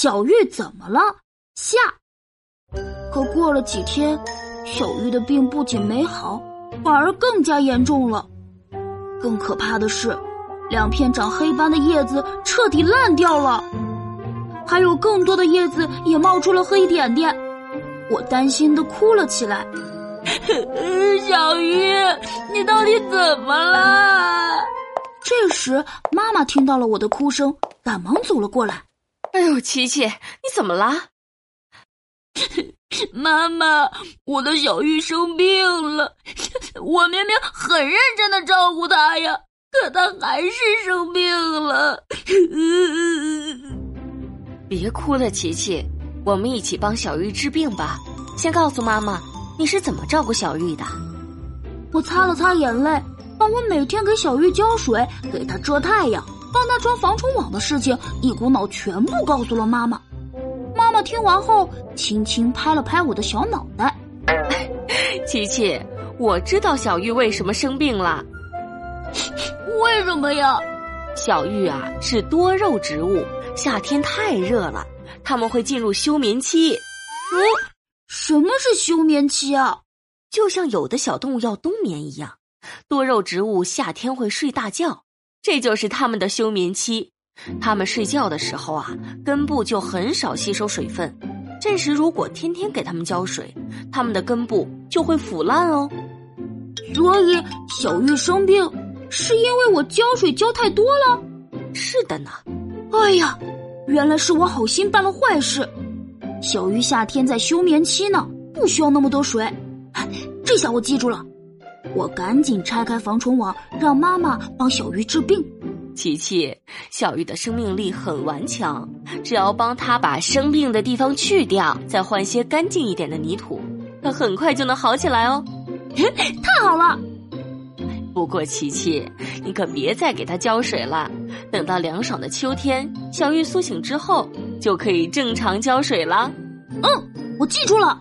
小玉怎么了？下。可过了几天，小玉的病不仅没好，反而更加严重了。更可怕的是，两片长黑斑的叶子彻底烂掉了，还有更多的叶子也冒出了黑点点。我担心的哭了起来。小鱼，你到底怎么了？这时，妈妈听到了我的哭声，赶忙走了过来。哎呦，琪琪，你怎么了？妈妈，我的小玉生病了，我明明很认真的照顾她呀，可她还是生病了。别哭了，琪琪，我们一起帮小玉治病吧。先告诉妈妈，你是怎么照顾小玉的？我擦了擦眼泪，帮我每天给小玉浇水、给她遮太阳、帮他装防虫网的事情一股脑全部告诉了妈妈。妈妈听完后，轻轻拍了拍我的小脑袋。琪琪，我知道小玉为什么生病了。为什么呀？小玉啊，是多肉植物，夏天太热了，它们会进入休眠期。嗯。什么是休眠期啊？就像有的小动物要冬眠一样，多肉植物夏天会睡大觉，这就是它们的休眠期。它们睡觉的时候啊，根部就很少吸收水分，这时如果天天给它们浇水，它们的根部就会腐烂哦。所以小玉生病是因为我浇水浇太多了？是的呢。哎呀，原来是我好心办了坏事。小鱼夏天在休眠期呢，不需要那么多水。这下我记住了，我赶紧拆开防虫网，让妈妈帮小鱼治病。琪琪，小鱼的生命力很顽强，只要帮它把生病的地方去掉，再换些干净一点的泥土，它很快就能好起来哦。太好了！不过琪琪，你可别再给它浇水了。等到凉爽的秋天，小玉苏醒之后，就可以正常浇水了。嗯，我记住了。